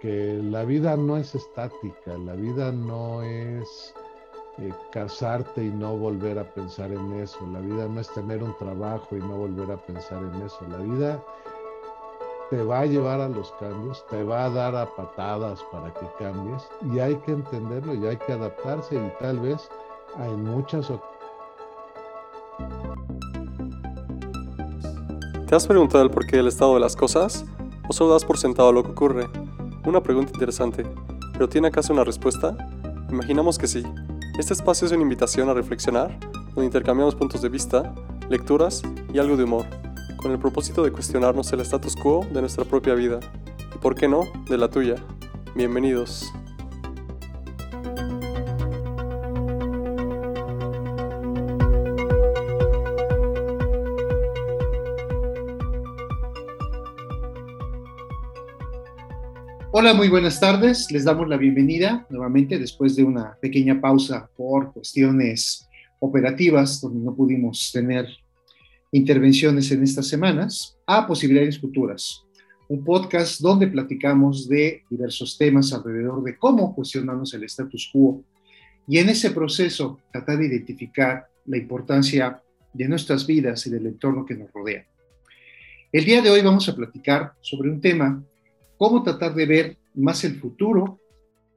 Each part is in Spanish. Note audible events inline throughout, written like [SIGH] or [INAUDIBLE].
que la vida no es estática, la vida no es eh, casarte y no volver a pensar en eso, la vida no es tener un trabajo y no volver a pensar en eso, la vida te va a llevar a los cambios, te va a dar a patadas para que cambies y hay que entenderlo y hay que adaptarse y tal vez en muchas ¿Te has preguntado el porqué del estado de las cosas? ¿O solo das por sentado lo que ocurre? Una pregunta interesante, pero ¿tiene acaso una respuesta? Imaginamos que sí. Este espacio es una invitación a reflexionar, donde intercambiamos puntos de vista, lecturas y algo de humor, con el propósito de cuestionarnos el status quo de nuestra propia vida, y por qué no, de la tuya. Bienvenidos. Hola, muy buenas tardes. Les damos la bienvenida nuevamente después de una pequeña pausa por cuestiones operativas, donde no pudimos tener intervenciones en estas semanas, a Posibilidades Futuras, un podcast donde platicamos de diversos temas alrededor de cómo cuestionamos el status quo y en ese proceso tratar de identificar la importancia de nuestras vidas y del entorno que nos rodea. El día de hoy vamos a platicar sobre un tema cómo tratar de ver más el futuro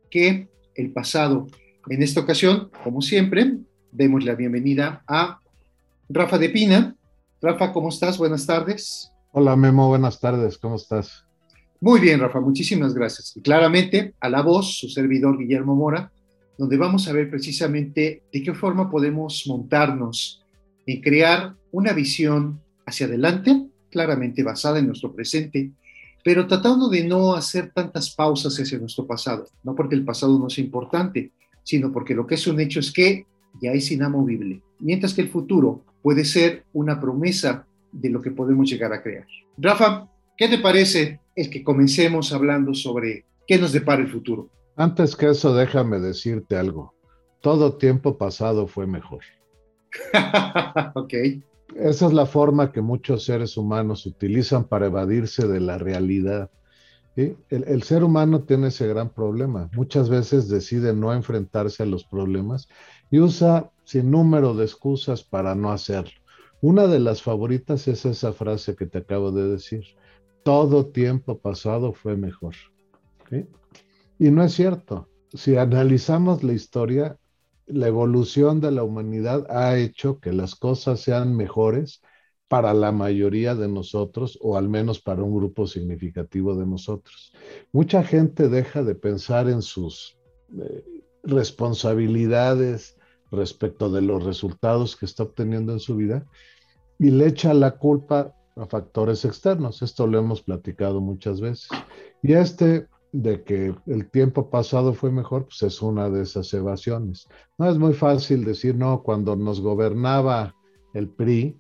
que el pasado. En esta ocasión, como siempre, demos la bienvenida a Rafa de Pina. Rafa, ¿cómo estás? Buenas tardes. Hola Memo, buenas tardes, ¿cómo estás? Muy bien, Rafa, muchísimas gracias. Y claramente a la voz, su servidor Guillermo Mora, donde vamos a ver precisamente de qué forma podemos montarnos y crear una visión hacia adelante, claramente basada en nuestro presente, pero tratando de no hacer tantas pausas hacia nuestro pasado, no porque el pasado no sea importante, sino porque lo que es un hecho es que ya es inamovible, mientras que el futuro puede ser una promesa de lo que podemos llegar a crear. Rafa, ¿qué te parece el que comencemos hablando sobre qué nos depara el futuro? Antes que eso, déjame decirte algo. Todo tiempo pasado fue mejor. [LAUGHS] ok. Esa es la forma que muchos seres humanos utilizan para evadirse de la realidad. El, ser humano tiene ese gran problema. Muchas veces decide no enfrentarse a los problemas y usa sin número de excusas para no hacerlo. Una de las favoritas es esa frase que te acabo de decir. Todo tiempo pasado fue mejor. Y no es cierto. Si analizamos la historia, la evolución de la humanidad ha hecho que las cosas sean mejores para la mayoría de nosotros o al menos para un grupo significativo de nosotros. Mucha gente deja de pensar en sus eh, responsabilidades respecto de los resultados que está obteniendo en su vida y le echa la culpa a factores externos. Esto lo hemos platicado muchas veces. Y este de que el tiempo pasado fue mejor, pues es una de esas evasiones. No es muy fácil decir, no, cuando nos gobernaba el PRI,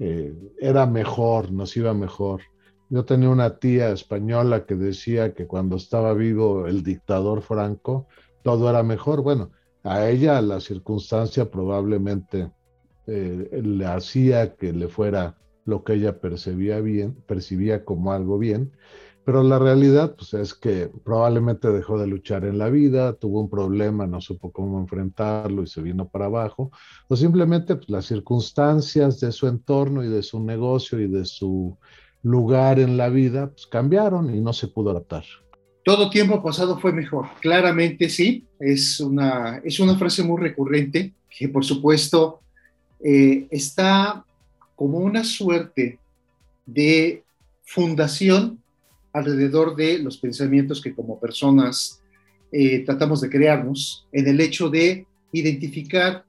eh, era mejor, nos iba mejor. Yo tenía una tía española que decía que cuando estaba vivo el dictador Franco, todo era mejor. Bueno, a ella la circunstancia probablemente eh, le hacía que le fuera lo que ella percibía bien, percibía como algo bien, pero la realidad pues, es que probablemente dejó de luchar en la vida, tuvo un problema, no supo cómo enfrentarlo y se vino para abajo, o simplemente pues, las circunstancias de su entorno y de su negocio y de su lugar en la vida pues, cambiaron y no se pudo adaptar. Todo tiempo pasado fue mejor. Claramente sí, es una, es una frase muy recurrente que por supuesto eh, está como una suerte de fundación alrededor de los pensamientos que como personas eh, tratamos de crearnos, en el hecho de identificar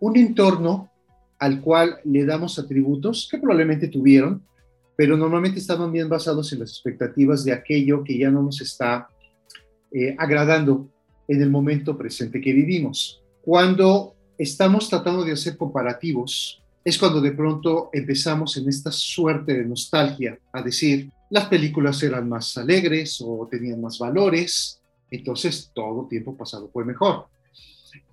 un entorno al cual le damos atributos que probablemente tuvieron, pero normalmente estaban bien basados en las expectativas de aquello que ya no nos está eh, agradando en el momento presente que vivimos. Cuando estamos tratando de hacer comparativos, es cuando de pronto empezamos en esta suerte de nostalgia a decir, las películas eran más alegres o tenían más valores, entonces todo tiempo pasado fue mejor.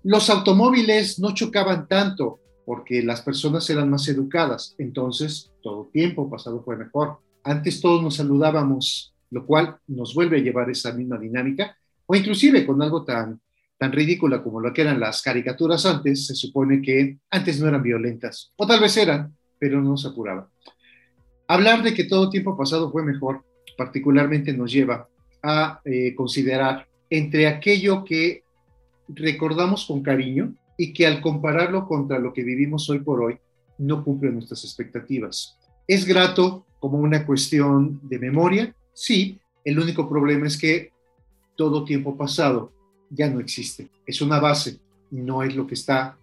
Los automóviles no chocaban tanto porque las personas eran más educadas, entonces todo tiempo pasado fue mejor. Antes todos nos saludábamos lo cual nos vuelve a llevar esa misma dinámica, o inclusive con algo tan, tan ridícula como lo que eran las caricaturas antes, se supone que antes no eran violentas, o tal vez eran, pero no se apuraba. Hablar de que todo tiempo pasado fue mejor, particularmente nos lleva a eh, considerar entre aquello que recordamos con cariño y que al compararlo contra lo que vivimos hoy por hoy, no cumple nuestras expectativas. ¿Es grato como una cuestión de memoria? Sí, el único problema es que todo tiempo pasado ya no existe. Es una base, no es lo que está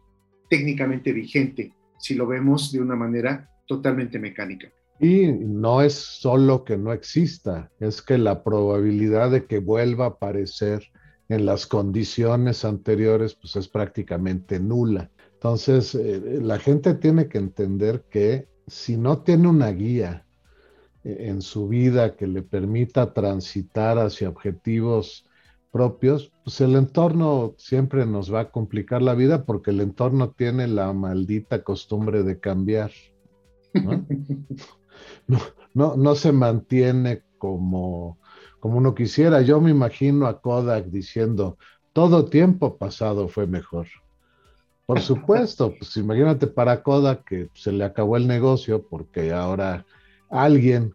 técnicamente vigente, si lo vemos de una manera totalmente mecánica. Y no es solo que no exista, es que la probabilidad de que vuelva a aparecer en las condiciones anteriores pues es prácticamente nula. Entonces, eh, la gente tiene que entender que si no tiene una guía eh, en su vida que le permita transitar hacia objetivos propios, pues el entorno siempre nos va a complicar la vida porque el entorno tiene la maldita costumbre de cambiar. ¿no? [LAUGHS] no, no, se mantiene como, como uno quisiera. Yo me imagino a Kodak diciendo, todo tiempo pasado fue mejor. Por supuesto, [LAUGHS] pues imagínate para Kodak que se le acabó el negocio porque ahora alguien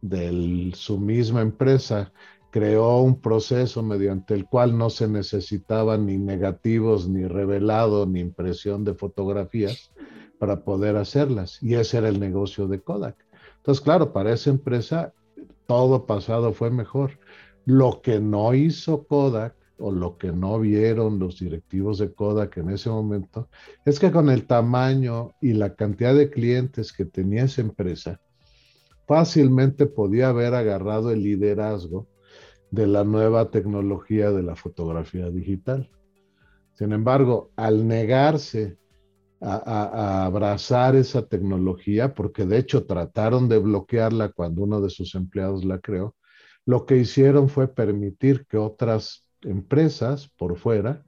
de su misma empresa creó un proceso mediante el cual no se necesitaban ni negativos, ni revelado, ni impresión de fotografías para poder hacerlas. Y ese era el negocio de Kodak. Entonces, claro, para esa empresa todo pasado fue mejor. Lo que no hizo Kodak o lo que no vieron los directivos de Kodak en ese momento es que con el tamaño y la cantidad de clientes que tenía esa empresa, fácilmente podía haber agarrado el liderazgo de la nueva tecnología de la fotografía digital. Sin embargo, al negarse a, abrazar esa tecnología, porque de hecho trataron de bloquearla cuando uno de sus empleados la creó, lo que hicieron fue permitir que otras empresas por fuera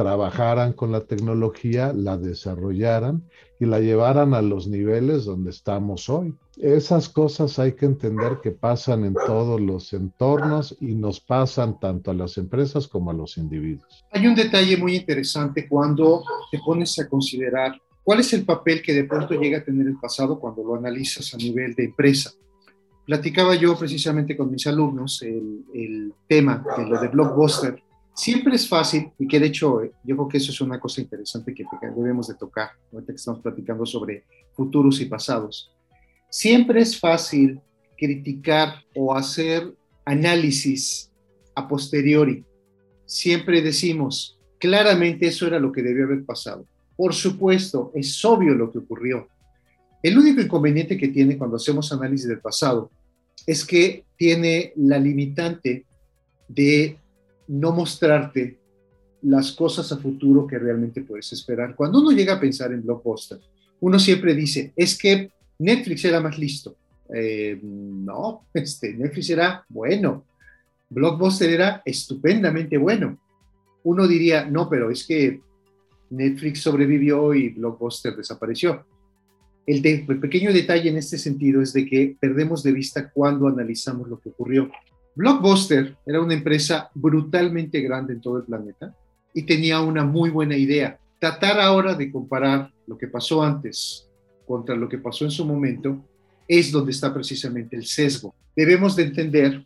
trabajaran con la tecnología, la desarrollaran y la llevaran a los niveles donde estamos hoy. Esas cosas hay que entender que pasan en todos los entornos y nos pasan tanto a las empresas como a los individuos. Hay un detalle muy interesante cuando te pones a considerar cuál es el papel que de pronto llega a tener el pasado cuando lo analizas a nivel de empresa. Platicaba yo precisamente con mis alumnos el, el tema de lo de Blockbuster Siempre es fácil, y que de hecho yo creo que eso es una cosa interesante que debemos de tocar, ahorita que estamos platicando sobre futuros y pasados. Siempre es fácil criticar o hacer análisis a posteriori. Siempre decimos, claramente eso era lo que debió haber pasado. Por supuesto, es obvio lo que ocurrió. El único inconveniente que tiene cuando hacemos análisis del pasado es que tiene la limitante de no mostrarte las cosas a futuro que realmente puedes esperar. Cuando uno llega a pensar en blockbuster, uno siempre dice, es que Netflix era más listo. Eh, no, este, Netflix era bueno. Blockbuster era estupendamente bueno. Uno diría, no, pero es que Netflix sobrevivió y Blockbuster desapareció. El, el pequeño detalle en este sentido es de que perdemos de vista cuando analizamos lo que ocurrió. Blockbuster era una empresa brutalmente grande en todo el planeta y tenía una muy buena idea. Tratar ahora de comparar lo que pasó antes contra lo que pasó en su momento es donde está precisamente el sesgo. Debemos de entender,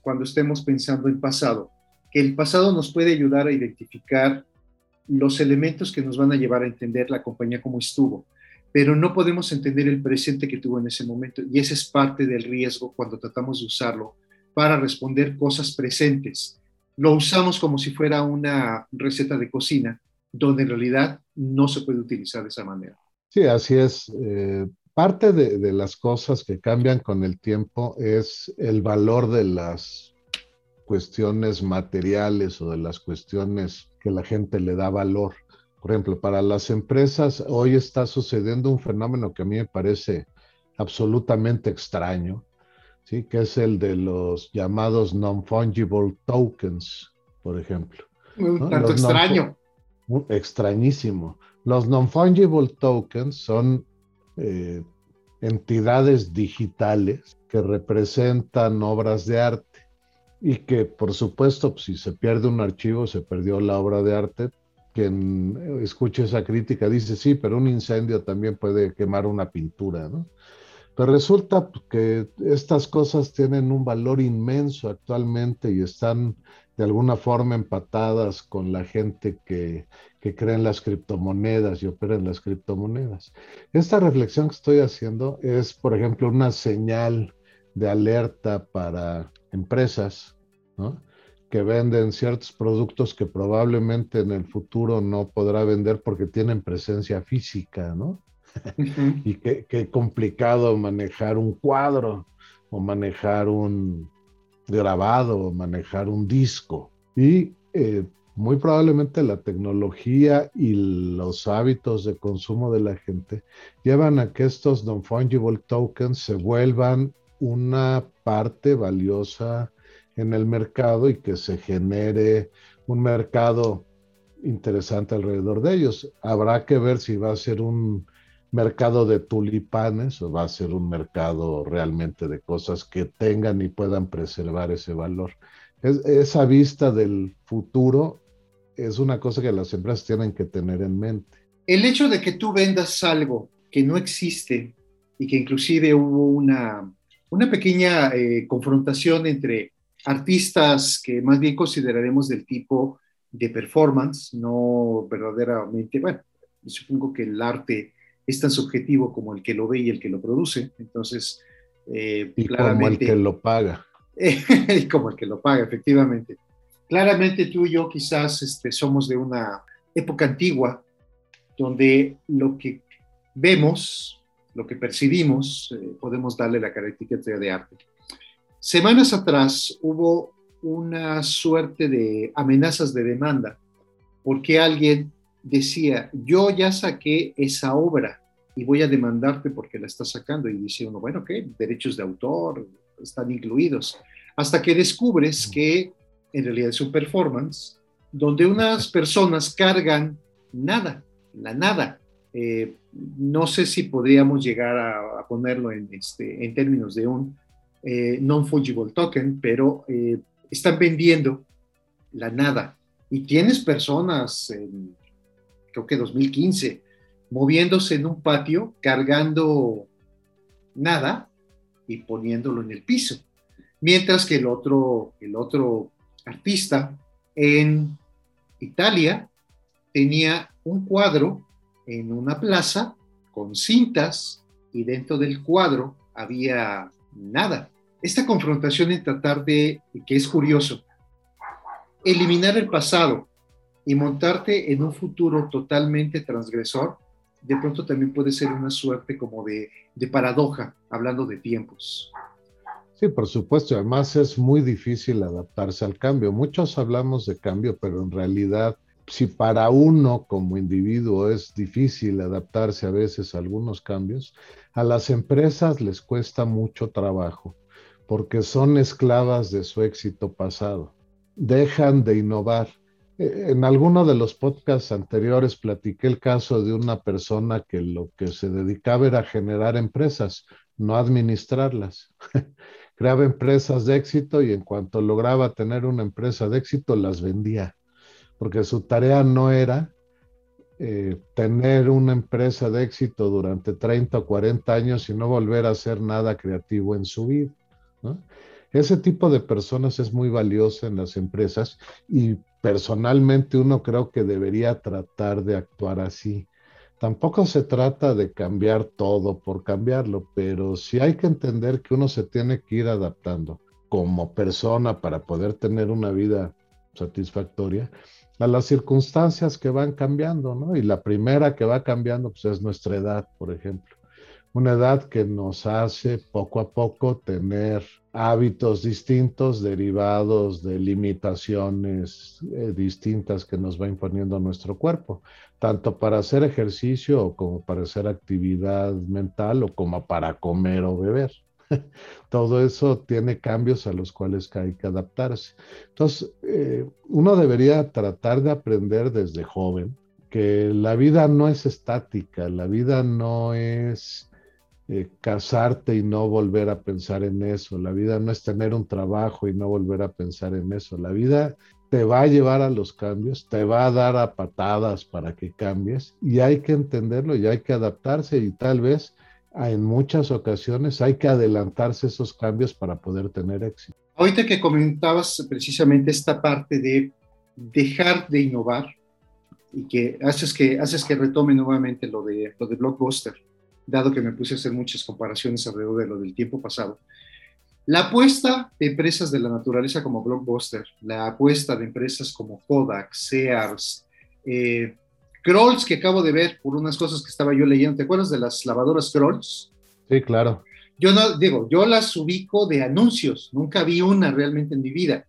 cuando estemos pensando en pasado, que el pasado nos puede ayudar a identificar los elementos que nos van a llevar a entender la compañía como estuvo, pero no podemos entender el presente que tuvo en ese momento y ese es parte del riesgo cuando tratamos de usarlo para responder cosas presentes. Lo usamos como si fuera una receta de cocina, donde en realidad no se puede utilizar de esa manera. Sí, así es. Eh, parte de, de, las cosas que cambian con el tiempo es el valor de las cuestiones materiales o de las cuestiones que la gente le da valor. Por ejemplo, para las empresas hoy está sucediendo un fenómeno que a mí me parece absolutamente extraño, ¿sí? que es el de los llamados non-fungible tokens, por ejemplo. Un tanto extraño. extrañísimo. Los non-fungible tokens son eh, entidades digitales que representan obras de arte y que por supuesto pues, si se pierde un archivo se perdió la obra de arte. Quien escuche esa crítica dice sí, pero un incendio también puede quemar una pintura, ¿no? Pero resulta que estas cosas tienen un valor inmenso actualmente y están de alguna forma empatadas con la gente que, que cree en las criptomonedas y opera en las criptomonedas. Esta reflexión que estoy haciendo es, por ejemplo, una señal de alerta para empresas que venden ciertos productos que probablemente en el futuro no podrá vender porque tienen presencia física, ¿no? [LAUGHS] y qué complicado manejar un cuadro o manejar un, grabado, manejar un disco. Y eh, muy probablemente la tecnología y los hábitos de consumo de la gente llevan a que estos non-fungible tokens se vuelvan una parte valiosa en el mercado y que se genere un mercado interesante alrededor de ellos. Habrá que ver si va a ser un mercado de tulipanes va a ser un mercado realmente de cosas que tengan y puedan preservar ese valor. esa vista del futuro es una cosa que las empresas tienen que tener en mente. El hecho de que tú vendas algo que no existe y que inclusive hubo una, una pequeña eh, confrontación entre artistas que más bien consideraremos del tipo de performance, no verdaderamente, bueno, supongo que el arte es tan subjetivo como el que lo ve y el que lo produce. Entonces, eh, y como el que lo paga. [LAUGHS] y como el que lo paga, efectivamente. Claramente tú y yo quizás este, somos de una época antigua donde lo que vemos, lo que percibimos, eh, podemos darle la característica de arte. Semanas atrás hubo una suerte de amenazas de demanda porque alguien decía, yo ya saqué esa obra y voy a demandarte porque la estás sacando. Y dice uno, bueno, ¿qué? Derechos de autor están incluidos. Hasta que descubres que en realidad es un performance donde unas personas cargan nada, la nada. Eh, no sé si podríamos llegar a, ponerlo en, este, en términos de un eh, non-fungible token, pero eh, están vendiendo la nada. Y tienes personas en creo que 2015, moviéndose en un patio, cargando nada y poniéndolo en el piso. Mientras que el otro, el otro artista en Italia tenía un cuadro en una plaza con cintas y dentro del cuadro había nada. Esta confrontación en tratar de, que es curioso, eliminar el pasado y montarte en un futuro totalmente transgresor, de pronto también puede ser una suerte como de, de paradoja, hablando de tiempos. Sí, por supuesto. Además es muy difícil adaptarse al cambio. Muchos hablamos de cambio, pero en realidad, si para uno como individuo es difícil adaptarse a veces a algunos cambios, a las empresas les cuesta mucho trabajo porque son esclavas de su éxito pasado. Dejan de innovar en alguno de los podcasts anteriores platiqué el caso de una persona que lo que se dedicaba era generar empresas, no administrarlas. [LAUGHS] Creaba empresas de éxito y en cuanto lograba tener una empresa de éxito, las vendía, porque su tarea no era eh, tener una empresa de éxito durante 30 o 40 años y no volver a hacer nada creativo en su vida. Ese tipo de personas es muy valioso en las empresas y personalmente uno creo que debería tratar de actuar así. Tampoco se trata de cambiar todo por cambiarlo, pero sí hay que entender que uno se tiene que ir adaptando como persona para poder tener una vida satisfactoria a las circunstancias que van cambiando, ¿no? Y la primera que va cambiando pues, es nuestra edad, por ejemplo una edad que nos hace poco a poco tener hábitos distintos derivados de limitaciones eh, distintas que nos va imponiendo nuestro cuerpo, tanto para hacer ejercicio como para hacer actividad mental o como para comer o beber. [LAUGHS] Todo eso tiene cambios a los cuales hay que adaptarse. Entonces, eh, uno debería tratar de aprender desde joven que la vida no es estática, la vida no es eh, casarte y no volver a pensar en eso. La vida no es tener un trabajo y no volver a pensar en eso. La vida te va a llevar a los cambios, te va a dar a patadas para que cambies y hay que entenderlo y hay que adaptarse y tal vez en muchas ocasiones hay que adelantarse esos cambios para poder tener éxito. Ahorita que comentabas precisamente esta parte de dejar de innovar y que haces que, haces que retome nuevamente lo de, lo de Blockbuster, dado que me puse a hacer muchas comparaciones alrededor de lo del tiempo pasado. La apuesta de empresas de la naturaleza como Blockbuster, la apuesta de empresas como Kodak, Sears, eh, Krolls, que acabo de ver por unas cosas que estaba yo leyendo. ¿Te acuerdas de las lavadoras Krolls? Sí, claro. Yo no, digo, yo las ubico de anuncios, nunca vi una realmente en mi vida,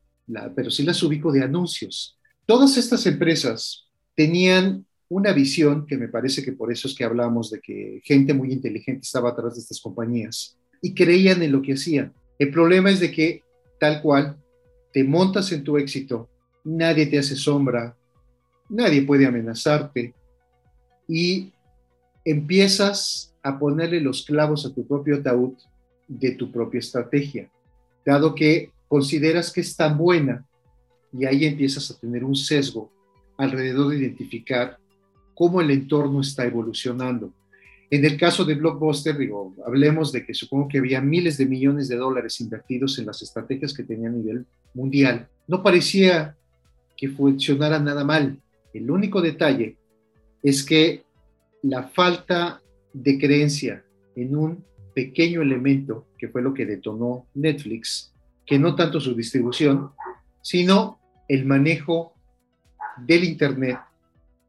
pero sí las ubico de anuncios. Todas estas empresas tenían una visión que me parece que por eso es que hablamos de que gente muy inteligente estaba atrás de estas compañías y creían en lo que hacían. El problema es de que tal cual te montas en tu éxito, nadie te hace sombra, nadie puede amenazarte y empiezas a ponerle los clavos a tu propio ataúd de tu propia estrategia, dado que consideras que es tan buena y ahí empiezas a tener un sesgo alrededor de identificar cómo el entorno está evolucionando. En el caso de Blockbuster, digo, hablemos de que supongo que había miles de millones de dólares invertidos en las estrategias que tenía a nivel mundial. No parecía que funcionara nada mal. El único detalle es que la falta de creencia en un pequeño elemento, que fue lo que detonó Netflix, que no tanto su distribución, sino el manejo del Internet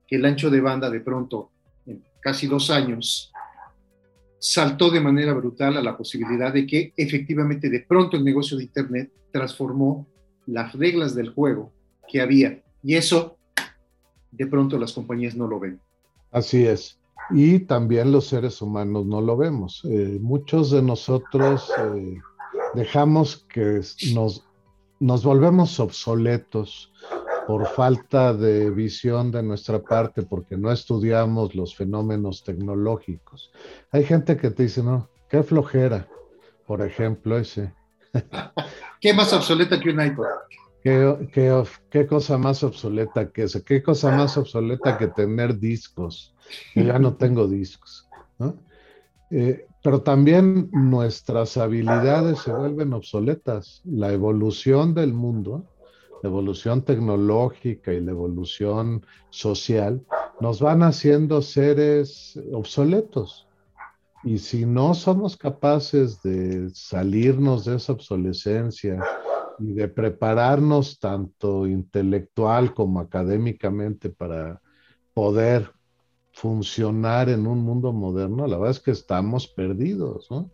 que el ancho de banda de pronto, en casi dos años, saltó de manera brutal a la posibilidad de que efectivamente de pronto el negocio de Internet transformó las reglas del juego que había. Y eso, de pronto las compañías no lo ven. Así es. Y también los seres humanos no lo vemos. Eh, muchos de nosotros eh, dejamos que nos, nos volvemos obsoletos por falta de visión de nuestra parte, porque no estudiamos los fenómenos tecnológicos. Hay gente que te dice, no, qué flojera, por ejemplo, ese. [LAUGHS] ¿Qué más obsoleta que un iPod? ¿Qué, cosa más obsoleta que ese? ¿Qué cosa más obsoleta que tener discos? Yo ya no tengo discos. Eh, pero también nuestras habilidades se vuelven obsoletas. La evolución del mundo la evolución tecnológica y la evolución social nos van haciendo seres obsoletos. Y si no somos capaces de salirnos de esa obsolescencia y de prepararnos tanto intelectual como académicamente para poder funcionar en un mundo moderno, la verdad es que estamos perdidos, ¿no?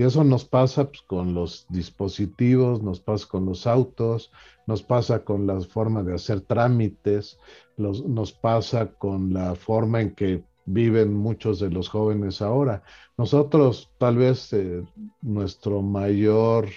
Y eso nos pasa pues, con los dispositivos, nos pasa con los autos, nos pasa con la forma de hacer trámites, nos pasa con la forma en que viven muchos de los jóvenes ahora. Nosotros tal vez eh, nuestro mayor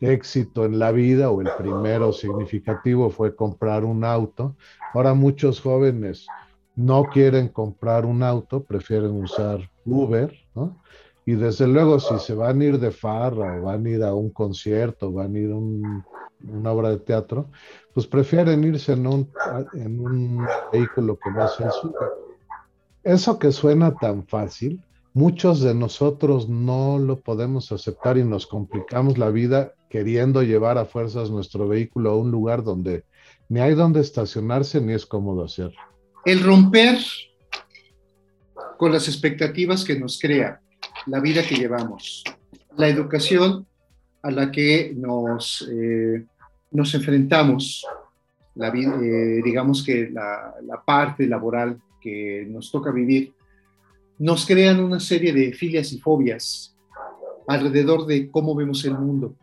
éxito en la vida o el primero significativo fue comprar un auto. Ahora muchos jóvenes no quieren comprar un auto, prefieren usar Uber, ¿no? Y desde luego, si se van a ir de farra o van a ir a un concierto, van a ir a una obra de teatro, pues prefieren irse en un, en un vehículo que no suyo. Eso que suena tan fácil, muchos de nosotros no lo podemos aceptar y nos complicamos la vida queriendo llevar a fuerzas nuestro vehículo a un lugar donde ni hay donde estacionarse ni es cómodo hacerlo. El romper con las expectativas que nos crea la vida que llevamos, la educación a la que nos, eh, nos enfrentamos, la, eh, digamos que la, parte laboral que nos toca vivir, nos crean una serie de filias y fobias alrededor de cómo vemos el mundo.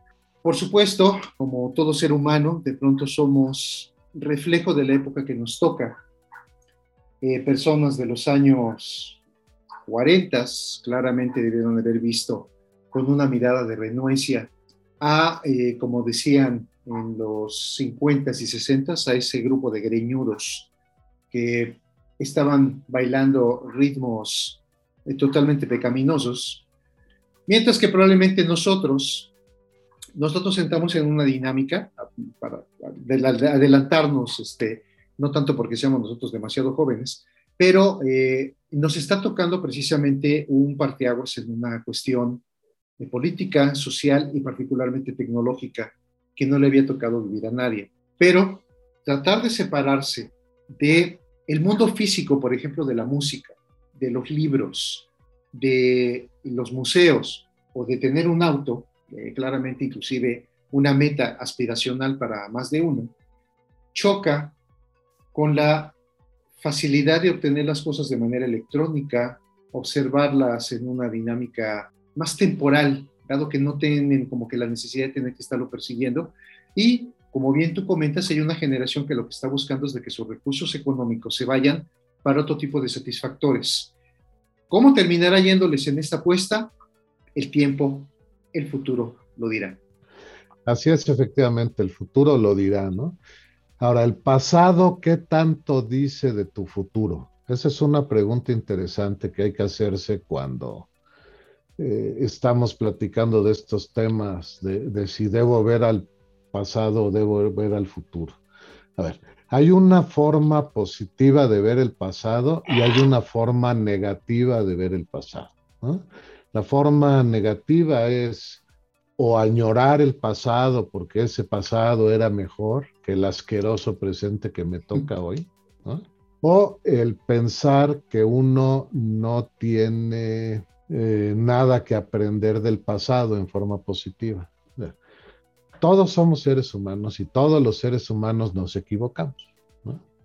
Por supuesto, como todo ser humano, de pronto somos reflejo de la época que nos toca. Eh, personas de los años 40 claramente debieron haber visto con una mirada de renuencia a, eh, como decían en los 50 y 60 a ese grupo de greñudos que estaban bailando ritmos eh, totalmente pecaminosos Mientras que probablemente nosotros, nosotros entramos en una dinámica para adelantarnos, este, no tanto porque seamos nosotros demasiado jóvenes, pero eh, nos está tocando precisamente un parteaguas en una cuestión de política, social y particularmente tecnológica que no le había tocado vivir a nadie. Pero tratar de separarse de el mundo físico, por ejemplo, de la música, de los libros, de los museos o de tener un auto, claramente inclusive una meta aspiracional para más de uno, choca con la facilidad de obtener las cosas de manera electrónica, observarlas en una dinámica más temporal, dado que no tienen como que la necesidad de tener que estarlo persiguiendo. Y como bien tú comentas, hay una generación que lo que está buscando es de que sus recursos económicos se vayan para otro tipo de satisfactores. ¿Cómo terminará yéndoles en esta apuesta? El tiempo, el futuro lo dirá. Así es, efectivamente, el futuro lo dirá, ¿no? Ahora, el pasado, ¿qué tanto dice de tu futuro? Esa es una pregunta interesante que hay que hacerse cuando eh, estamos platicando de estos temas, de, de, si debo ver al pasado o debo ver al futuro. A ver, hay una forma positiva de ver el pasado y hay una forma negativa de ver el pasado. La forma negativa es o añorar el pasado porque ese pasado era mejor que el asqueroso presente que me toca hoy, o el pensar que uno no tiene eh, nada que aprender del pasado en forma positiva. Todos somos seres humanos y todos los seres humanos nos equivocamos.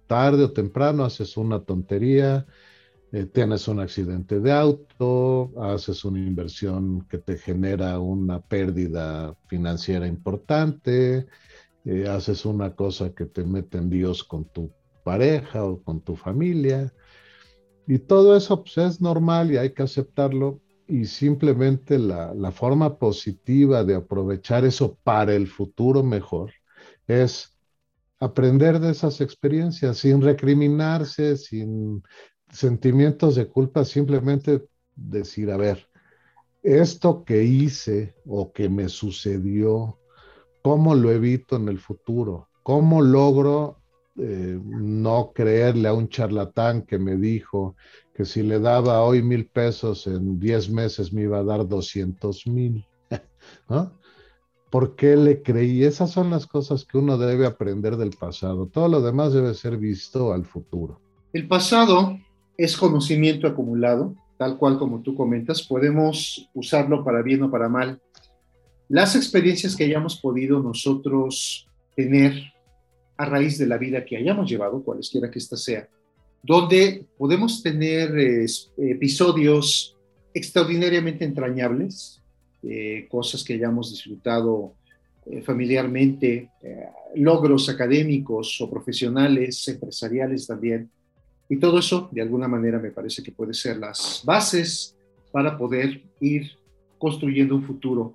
Tarde o temprano haces una tontería, eh, tienes un accidente de auto, haces una inversión que te genera una pérdida financiera importante, eh, haces una cosa que te mete en Dios con tu pareja o con tu familia. Y todo eso pues, es normal y hay que aceptarlo. Y simplemente la, la forma positiva de aprovechar eso para el futuro mejor es aprender de esas experiencias sin recriminarse, sin sentimientos de culpa, simplemente decir, a ver, esto que hice o que me sucedió, ¿cómo lo evito en el futuro? ¿Cómo logro eh, no creerle a un charlatán que me dijo que si le daba hoy mil pesos en diez meses me iba a dar doscientos mil? [LAUGHS] ¿Por qué le creí? Esas son las cosas que uno debe aprender del pasado. Todo lo demás debe ser visto al futuro. El pasado es conocimiento acumulado, tal cual como tú comentas, podemos usarlo para bien o para mal. Las experiencias que hayamos podido nosotros tener a raíz de la vida que hayamos llevado, cualesquiera que ésta sea, donde podemos tener episodios extraordinariamente entrañables, eh, cosas que hayamos disfrutado eh, familiarmente, eh, logros académicos o profesionales, empresariales también, y todo eso, de alguna manera, me parece que puede ser las bases para poder ir construyendo un futuro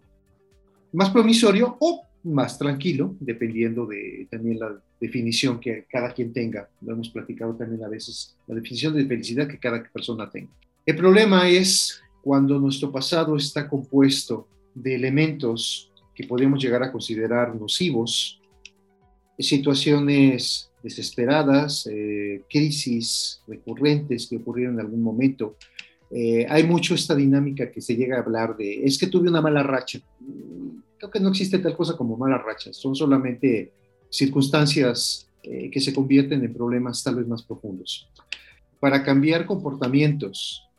más promisorio o más tranquilo, dependiendo de también la definición que cada quien tenga. Lo hemos platicado también a veces, la definición de felicidad que cada persona tenga. El problema es cuando nuestro pasado está compuesto de elementos que podemos llegar a considerar nocivos, situaciones desesperadas, eh, crisis recurrentes que ocurrieron en algún momento. Eh, hay mucho esta dinámica que se llega a hablar de, es que tuve una mala racha. Creo que no existe tal cosa como mala racha, son solamente circunstancias eh, que se convierten en problemas tal vez más profundos. Para cambiar comportamientos,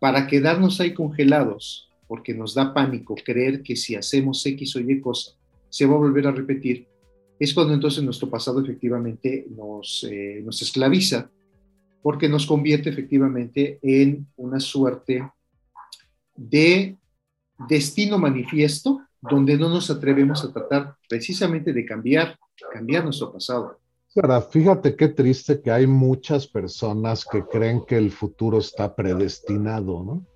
para quedarnos ahí congelados, porque nos da pánico creer que si hacemos X o Y cosa, se va a volver a repetir, es cuando entonces nuestro pasado efectivamente nos, eh, nos esclaviza, porque nos convierte efectivamente en una suerte de destino manifiesto, donde no nos atrevemos a tratar precisamente de cambiar, cambiar nuestro pasado. Ahora, fíjate qué triste que hay muchas personas que creen que el futuro está predestinado, ¿no?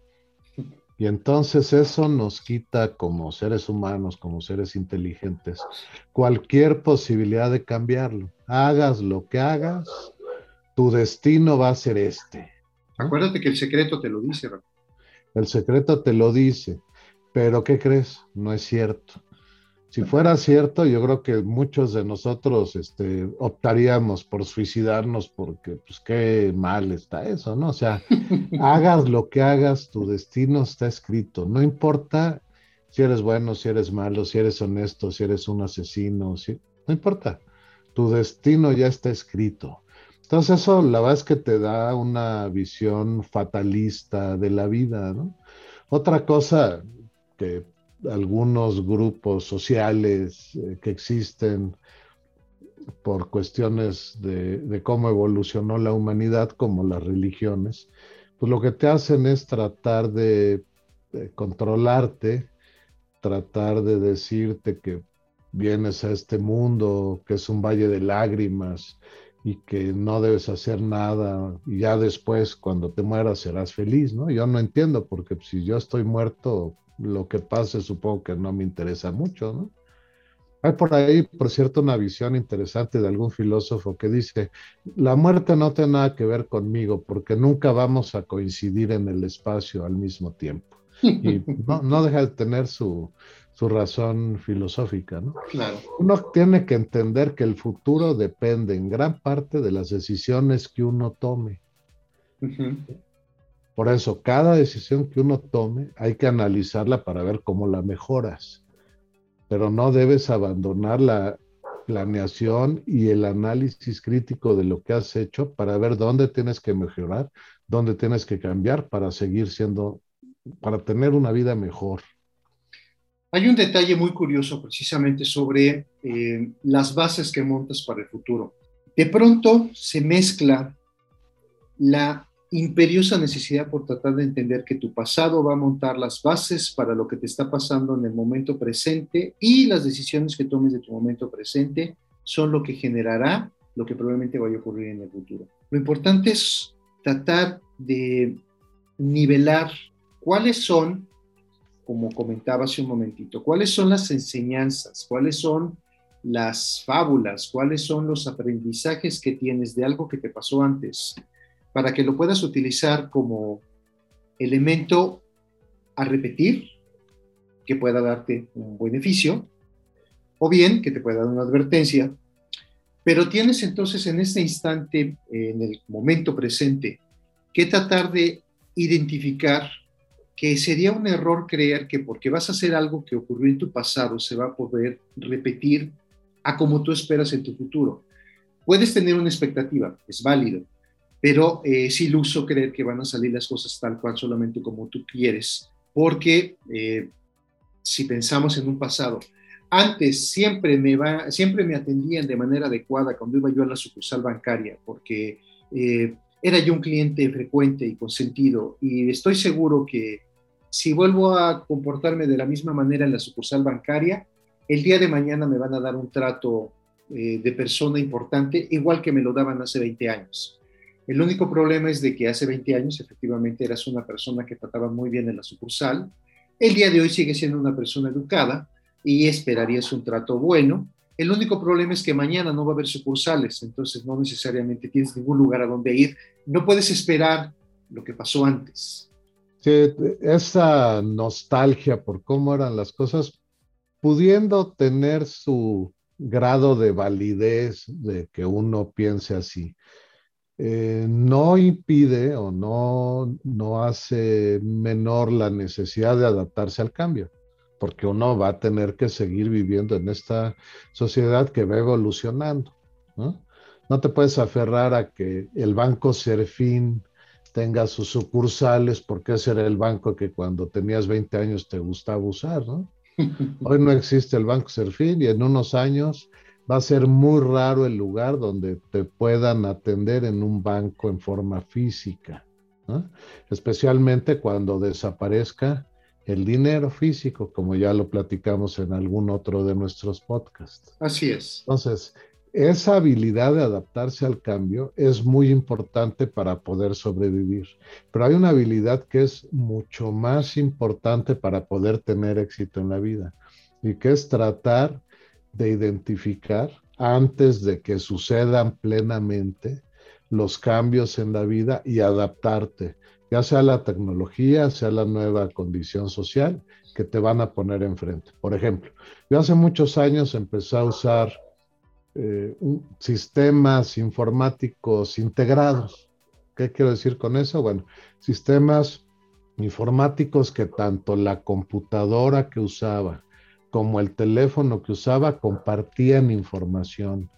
Y entonces eso nos quita como seres humanos, como seres inteligentes, cualquier posibilidad de cambiarlo. Hagas lo que hagas, tu destino va a ser este. Acuérdate que el secreto te lo dice. El secreto te lo dice. Pero ¿qué crees? No es cierto. Si fuera cierto, yo creo que muchos de nosotros este, optaríamos por suicidarnos porque, pues, qué mal está eso, ¿no? O sea, [LAUGHS] hagas lo que hagas, tu destino está escrito. No importa si eres bueno, si eres malo, si eres honesto, si eres un asesino, si... no importa. Tu destino ya está escrito. Entonces eso la verdad es que te da una visión fatalista de la vida, ¿no? Otra cosa que algunos grupos sociales eh, que existen por cuestiones de, cómo evolucionó la humanidad, como las religiones, pues lo que te hacen es tratar de, controlarte, tratar de decirte que vienes a este mundo, que es un valle de lágrimas y que no debes hacer nada y ya después cuando te mueras serás feliz, ¿no? Yo no entiendo porque si yo estoy muerto, lo que pase supongo que no me interesa mucho, ¿no? Hay por ahí, por cierto, una visión interesante de algún filósofo que dice, la muerte no tiene nada que ver conmigo porque nunca vamos a coincidir en el espacio al mismo tiempo. Y [LAUGHS] no, deja de tener su, razón filosófica, ¿no? Claro. Uno tiene que entender que el futuro depende en gran parte de las decisiones que uno tome. Por eso, cada decisión que uno tome hay que analizarla para ver cómo la mejoras. Pero no debes abandonar la planeación y el análisis crítico de lo que has hecho para ver dónde tienes que mejorar, dónde tienes que cambiar para seguir siendo, para tener una vida mejor. Hay un detalle muy curioso precisamente sobre eh, las bases que montas para el futuro. De pronto se mezcla la imperiosa necesidad por tratar de entender que tu pasado va a montar las bases para lo que te está pasando en el momento presente y las decisiones que tomes de tu momento presente son lo que generará lo que probablemente vaya a ocurrir en el futuro. Lo importante es tratar de nivelar cuáles son, como comentaba hace un momentito, cuáles son las enseñanzas, cuáles son las fábulas, cuáles son los aprendizajes que tienes de algo que te pasó antes, para que lo puedas utilizar como elemento a repetir, que pueda darte un beneficio, o bien que te pueda dar una advertencia, pero tienes entonces en este instante, en el momento presente, que tratar de identificar que sería un error creer que porque vas a hacer algo que ocurrió en tu pasado se va a poder repetir a como tú esperas en tu futuro. Puedes tener una expectativa, es válido, pero eh, es iluso creer que van a salir las cosas tal cual solamente como tú quieres, porque eh, si pensamos en un pasado, antes siempre me, va, siempre me atendían de manera adecuada cuando iba yo a la sucursal bancaria, porque eh, era yo un cliente frecuente y consentido, y estoy seguro que si vuelvo a comportarme de la misma manera en la sucursal bancaria, el día de mañana me van a dar un trato de persona importante, igual que me lo daban hace 20 años. El único problema es de que hace 20 años efectivamente eras una persona que trataba muy bien en la sucursal. El día de hoy sigue siendo una persona educada y esperarías un trato bueno. El único problema es que mañana no va a haber sucursales, entonces no necesariamente tienes ningún lugar a donde ir. No puedes esperar lo que pasó antes. Esa nostalgia por cómo eran las cosas, pudiendo tener su grado de validez de que uno piense así. Eh, no impide o no, no hace menor la necesidad de adaptarse al cambio, porque uno va a tener que seguir viviendo en esta sociedad que va evolucionando. ¿no? no te puedes aferrar a que el banco Serfín tenga sus sucursales, porque ese era el banco que cuando tenías 20 años te gustaba usar, ¿no? [LAUGHS] Hoy no existe el banco Serfín y en unos años va a ser muy raro el lugar donde te puedan atender en un banco en forma física, especialmente cuando desaparezca el dinero físico, como ya lo platicamos en algún otro de nuestros podcasts. Así es. Entonces, esa habilidad de adaptarse al cambio es muy importante para poder sobrevivir, pero hay una habilidad que es mucho más importante para poder tener éxito en la vida y que es tratar de identificar antes de que sucedan plenamente los cambios en la vida y adaptarte ya sea la tecnología, sea la nueva condición social que te van a poner enfrente. Por ejemplo, yo hace muchos años empecé a usar eh, sistemas informáticos integrados. ¿Qué quiero decir con eso? Bueno, sistemas informáticos que tanto la computadora que usaba como el teléfono que usaba compartían información,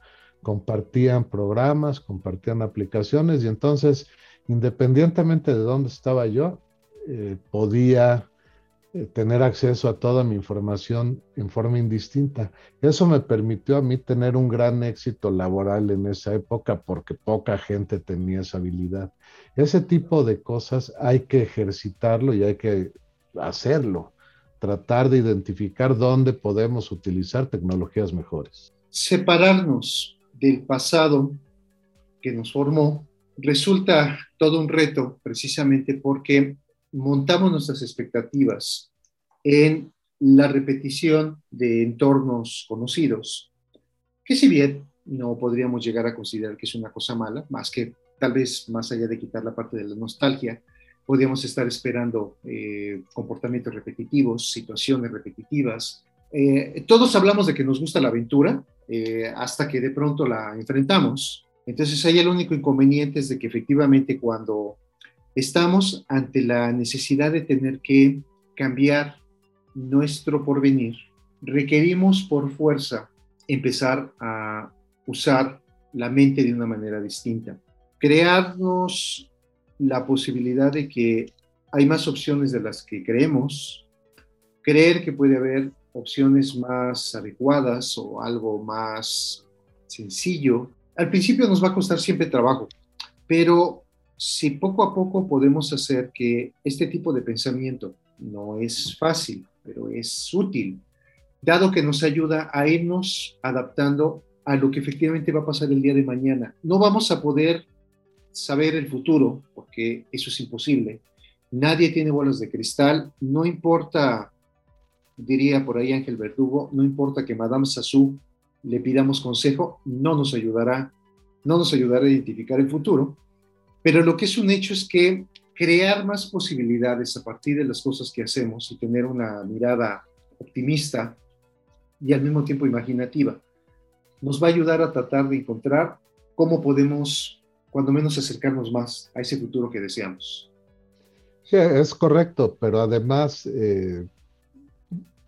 compartían programas, compartían aplicaciones y entonces, independientemente de dónde estaba yo, eh, podía eh, tener acceso a toda mi información en forma indistinta. Eso me permitió a mí tener un gran éxito laboral en esa época porque poca gente tenía esa habilidad. Ese tipo de cosas hay que ejercitarlo y hay que hacerlo, tratar de identificar dónde podemos utilizar tecnologías mejores. Separarnos del pasado que nos formó resulta todo un reto precisamente porque montamos nuestras expectativas en la repetición de entornos conocidos, que si bien no podríamos llegar a considerar que es una cosa mala, más que tal vez más allá de quitar la parte de la nostalgia, podríamos estar esperando eh, comportamientos repetitivos, situaciones repetitivas. Eh, todos hablamos de que nos gusta la aventura eh, hasta que de pronto la enfrentamos. Entonces ahí el único inconveniente es de que efectivamente cuando Estamos ante la necesidad de tener que cambiar nuestro porvenir. Requerimos por fuerza empezar a usar la mente de una manera distinta. Crearnos la posibilidad de que hay más opciones de las que creemos. Creer que puede haber opciones más adecuadas o algo más sencillo. Al principio nos va a costar siempre trabajo, pero si poco a poco podemos hacer que este tipo de pensamiento no es fácil, pero es útil, dado que nos ayuda a irnos adaptando a lo que efectivamente va a pasar el día de mañana. No vamos a poder saber el futuro, porque eso es imposible. Nadie tiene bolas de cristal, no importa, diría por ahí Ángel Verdugo, no importa que Madame Sassou le pidamos consejo, no nos ayudará, no nos ayudará a identificar el futuro, pero lo que es un hecho es que crear más posibilidades a partir de las cosas que hacemos y tener una mirada optimista y al mismo tiempo imaginativa nos va a ayudar a tratar de encontrar cómo podemos, cuando menos, acercarnos más a ese futuro que deseamos. Sí, es correcto, pero además eh,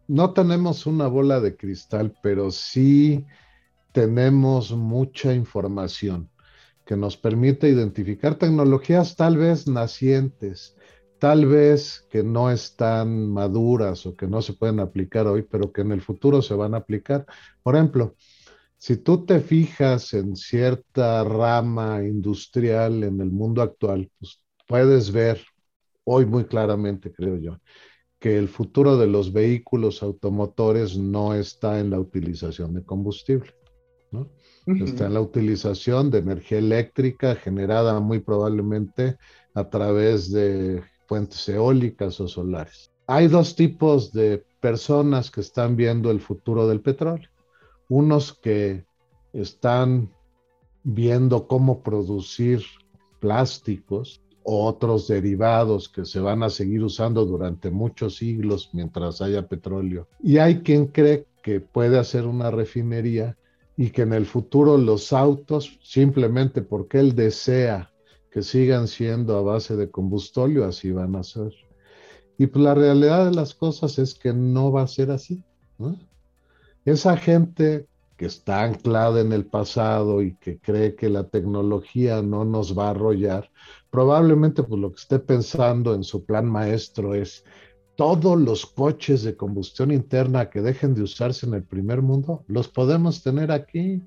no tenemos una bola de cristal, pero sí tenemos mucha información que nos permite identificar tecnologías tal vez nacientes, tal vez que no están maduras o que no se pueden aplicar hoy, pero que en el futuro se van a aplicar. Por ejemplo, si tú te fijas en cierta rama industrial en el mundo actual, pues puedes ver hoy muy claramente, creo yo, que el futuro de los vehículos automotores no está en la utilización de combustible. ¿no? Está en la utilización de energía eléctrica generada muy probablemente a través de fuentes eólicas o solares. Hay dos tipos de personas que están viendo el futuro del petróleo. Unos que están viendo cómo producir plásticos, otros derivados que se van a seguir usando durante muchos siglos mientras haya petróleo. Y hay quien cree que puede hacer una refinería y que en el futuro los autos, simplemente porque él desea que sigan siendo a base de combustóleo, así van a ser. Y pues la realidad de las cosas es que no va a ser así. Esa gente que está anclada en el pasado y que cree que la tecnología no nos va a arrollar, probablemente pues lo que esté pensando en su plan maestro es todos los coches de combustión interna que dejen de usarse en el primer mundo, los podemos tener aquí,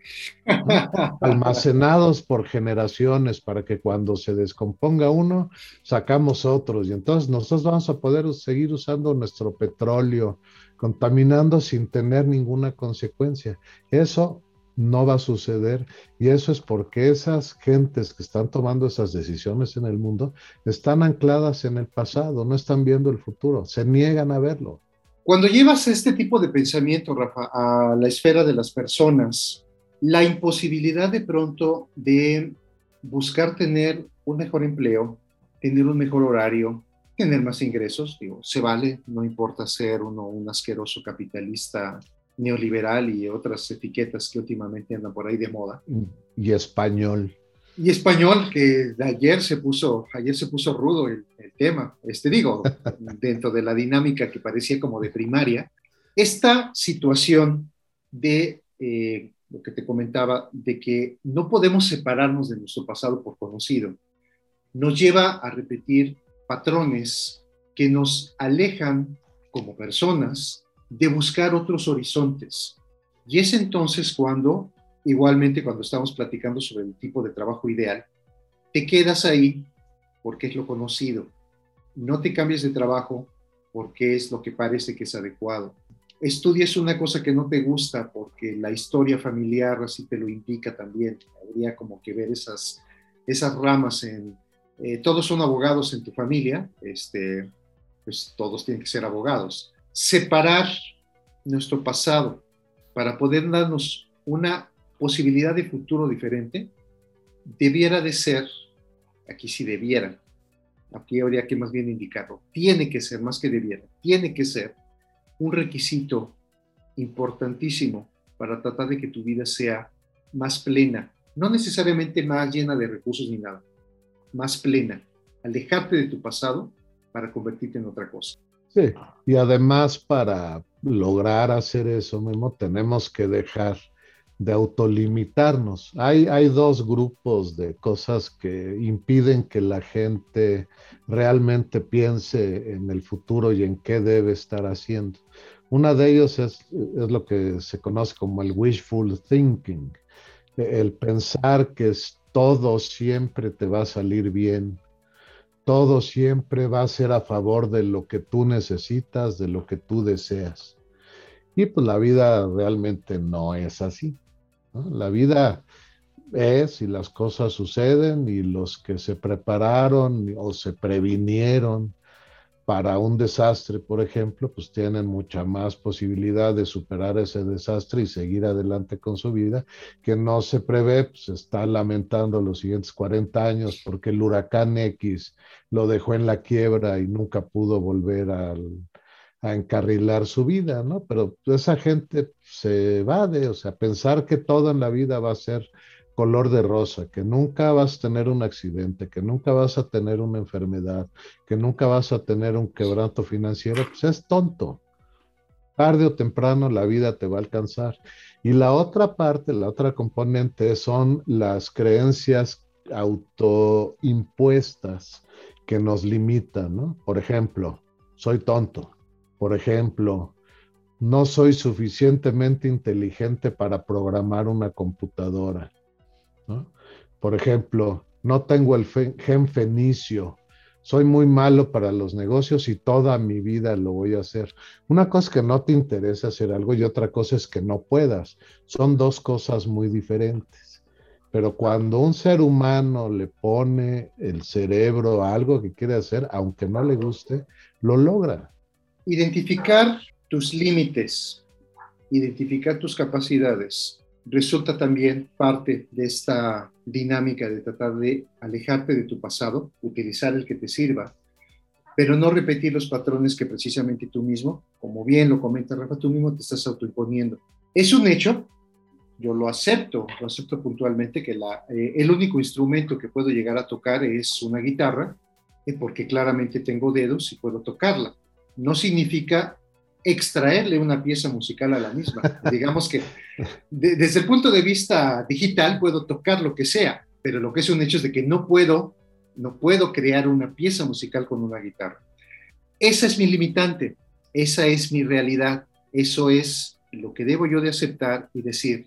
[LAUGHS] almacenados por generaciones para que cuando se descomponga uno, sacamos otros. Y entonces nosotros vamos a poder seguir usando nuestro petróleo, contaminando sin tener ninguna consecuencia. Eso no va a suceder. Y eso es porque esas gentes que están tomando esas decisiones en el mundo están ancladas en el pasado, no están viendo el futuro, se niegan a verlo. Cuando llevas este tipo de pensamiento, Rafa, a la esfera de las personas, la imposibilidad de pronto de buscar tener un mejor empleo, tener un mejor horario, tener más ingresos, digo, se vale, no importa ser uno un asqueroso capitalista neoliberal y otras etiquetas que últimamente andan por ahí de moda. Y español. Y español, que ayer se puso, ayer se puso rudo el, tema, este digo, [LAUGHS] dentro de la dinámica que parecía como de primaria, esta situación de eh, lo que te comentaba, de que no podemos separarnos de nuestro pasado por conocido, nos lleva a repetir patrones que nos alejan como personas de buscar otros horizontes. Y es entonces cuando, igualmente cuando estamos platicando sobre el tipo de trabajo ideal, te quedas ahí porque es lo conocido. No te cambies de trabajo porque es lo que parece que es adecuado. Estudias una cosa que no te gusta porque la historia familiar así te lo indica también. Habría como que ver esas, esas ramas en... Eh, todos son abogados en tu familia, este, pues todos tienen que ser abogados. Separar nuestro pasado para poder darnos una posibilidad de futuro diferente, debiera de ser, aquí sí debiera, aquí habría que más bien indicarlo, tiene que ser, más que debiera, tiene que ser un requisito importantísimo para tratar de que tu vida sea más plena, no necesariamente más llena de recursos ni nada, más plena, alejarte de tu pasado para convertirte en otra cosa. Sí, y además para lograr hacer eso mismo tenemos que dejar de autolimitarnos. Hay, hay dos grupos de cosas que impiden que la gente realmente piense en el futuro y en qué debe estar haciendo. Una de ellos es, es lo que se conoce como el wishful thinking, el pensar que todo siempre te va a salir bien, todo siempre va a ser a favor de lo que tú necesitas, de lo que tú deseas. Y pues la vida realmente no es así. La vida es y las cosas suceden y los que se prepararon o se previnieron para un desastre, por ejemplo, pues tienen mucha más posibilidad de superar ese desastre y seguir adelante con su vida, que no se prevé, pues está lamentando los siguientes 40 años porque el huracán X lo dejó en la quiebra y nunca pudo volver a encarrilar su vida, ¿no? Pero esa gente se evade, o sea, pensar que todo en la vida va a ser color de rosa, que nunca vas a tener un accidente, que nunca vas a tener una enfermedad, que nunca vas a tener un quebranto financiero, pues es tonto. Tarde o temprano la vida te va a alcanzar. Y la otra parte, la otra componente son las creencias autoimpuestas que nos limitan, ¿no? Por ejemplo, soy tonto. Por ejemplo, no soy suficientemente inteligente para programar una computadora. Por ejemplo, no tengo el gen fenicio, soy muy malo para los negocios y toda mi vida lo voy a hacer. Una cosa es que no te interesa hacer algo y otra cosa es que no puedas. Son dos cosas muy diferentes. Pero cuando un ser humano le pone el cerebro a algo que quiere hacer, aunque no le guste, lo logra. Identificar tus límites, identificar tus capacidades, resulta también parte de esta dinámica de tratar de alejarte de tu pasado, utilizar el que te sirva, pero no repetir los patrones que precisamente tú mismo, como bien lo comenta Rafa, tú mismo te estás autoimponiendo. Es un hecho, yo lo acepto, lo acepto puntualmente, que eh, el único instrumento que puedo llegar a tocar es una guitarra, eh, porque claramente tengo dedos y puedo tocarla. No significa extraerle una pieza musical a la misma. Digamos que desde el punto de vista digital puedo tocar lo que sea, pero lo que es un hecho es de que no puedo, no puedo crear una pieza musical con una guitarra. Esa es mi limitante, esa es mi realidad, eso es lo que debo yo de aceptar y decir,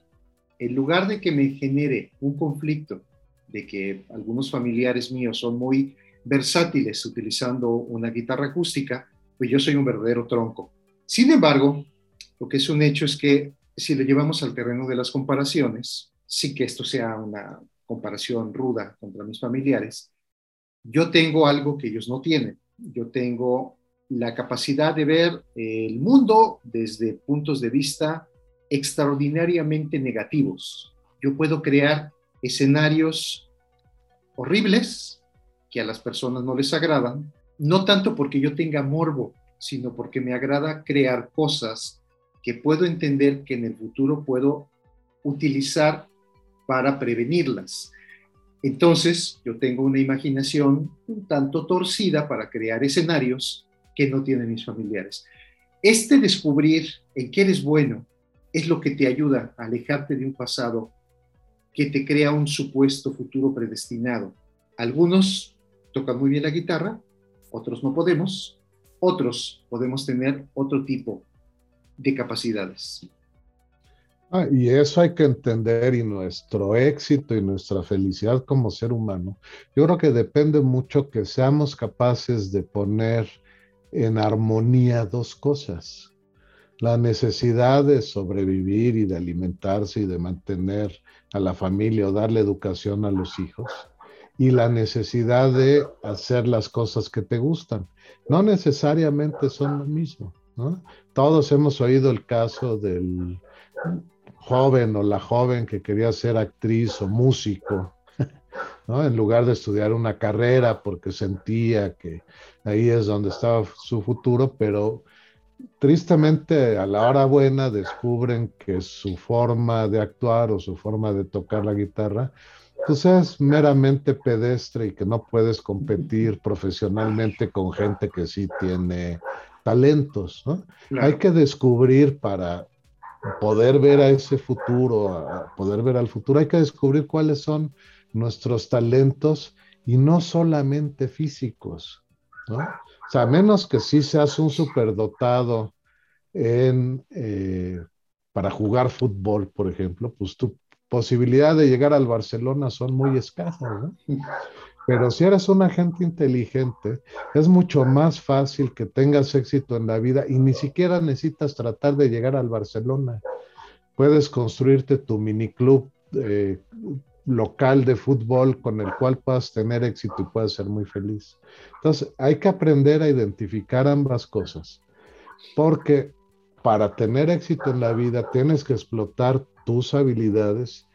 en lugar de que me genere un conflicto, de que algunos familiares míos son muy versátiles utilizando una guitarra acústica, pues yo soy un verdadero tronco sin embargo, lo que es un hecho es que si lo llevamos al terreno de las comparaciones, sí que esto sea una comparación ruda contra mis familiares, yo tengo algo que ellos no tienen. Yo tengo la capacidad de ver el mundo desde puntos de vista extraordinariamente negativos. Yo puedo crear escenarios horribles que a las personas no les agradan, no tanto porque yo tenga morbo, sino porque me agrada crear cosas que puedo entender que en el futuro puedo utilizar para prevenirlas. Entonces, yo tengo una imaginación un tanto torcida para crear escenarios que no tienen mis familiares. Este descubrir en qué eres bueno es lo que te ayuda a alejarte de un pasado que te crea un supuesto futuro predestinado. Algunos tocan muy bien la guitarra, otros no podemos, otros podemos tener otro tipo de capacidades. Ah, y eso hay que entender y nuestro éxito y nuestra felicidad como ser humano, yo creo que depende mucho que seamos capaces de poner en armonía dos cosas. La necesidad de sobrevivir y de alimentarse y de mantener a la familia o darle educación a los hijos. Y la necesidad de hacer las cosas que te gustan. No necesariamente son lo mismo. Todos hemos oído el caso del joven o la joven que quería ser actriz o músico, [LAUGHS] ¿no? En lugar de estudiar una carrera porque sentía que ahí es donde estaba su futuro, pero tristemente a la hora buena descubren que su forma de actuar o su forma de tocar la guitarra pues es meramente pedestre y que no puedes competir profesionalmente con gente que sí tiene talentos, ¿no? Hay que descubrir para poder ver a ese futuro, a poder ver al futuro, hay que descubrir cuáles son nuestros talentos y no solamente físicos, ¿no? O sea, a menos que sí seas un superdotado en, eh, para jugar fútbol, por ejemplo, pues tu posibilidad de llegar al Barcelona son muy escasas, ¿no? Pero si eres una gente inteligente, es mucho más fácil que tengas éxito en la vida y ni siquiera necesitas tratar de llegar al Barcelona. Puedes construirte tu mini club eh, local de fútbol con el cual puedas tener éxito y puedas ser muy feliz. Entonces, hay que aprender a identificar ambas cosas, porque para tener éxito en la vida tienes que explotar tus habilidades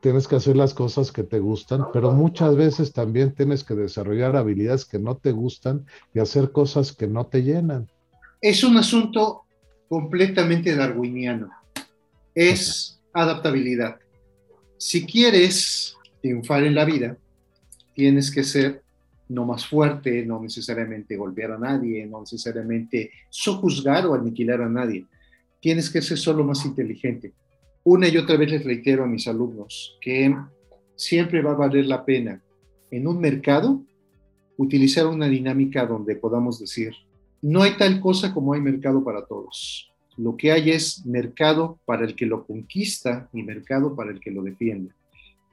tienes que hacer las cosas que te gustan, pero muchas veces también tienes que desarrollar habilidades que no te gustan y hacer cosas que no te llenan. Es un asunto completamente darwiniano. Es adaptabilidad. Si quieres triunfar en la vida, tienes que ser no más fuerte, no necesariamente golpear a nadie, no necesariamente sojuzgar o aniquilar a nadie. Tienes que ser solo más inteligente una y otra vez les reitero a mis alumnos que siempre va a valer la pena en un mercado utilizar una dinámica donde podamos decir, no hay tal cosa como hay mercado para todos. Lo que hay es mercado para el que lo conquista y mercado para el que lo defiende.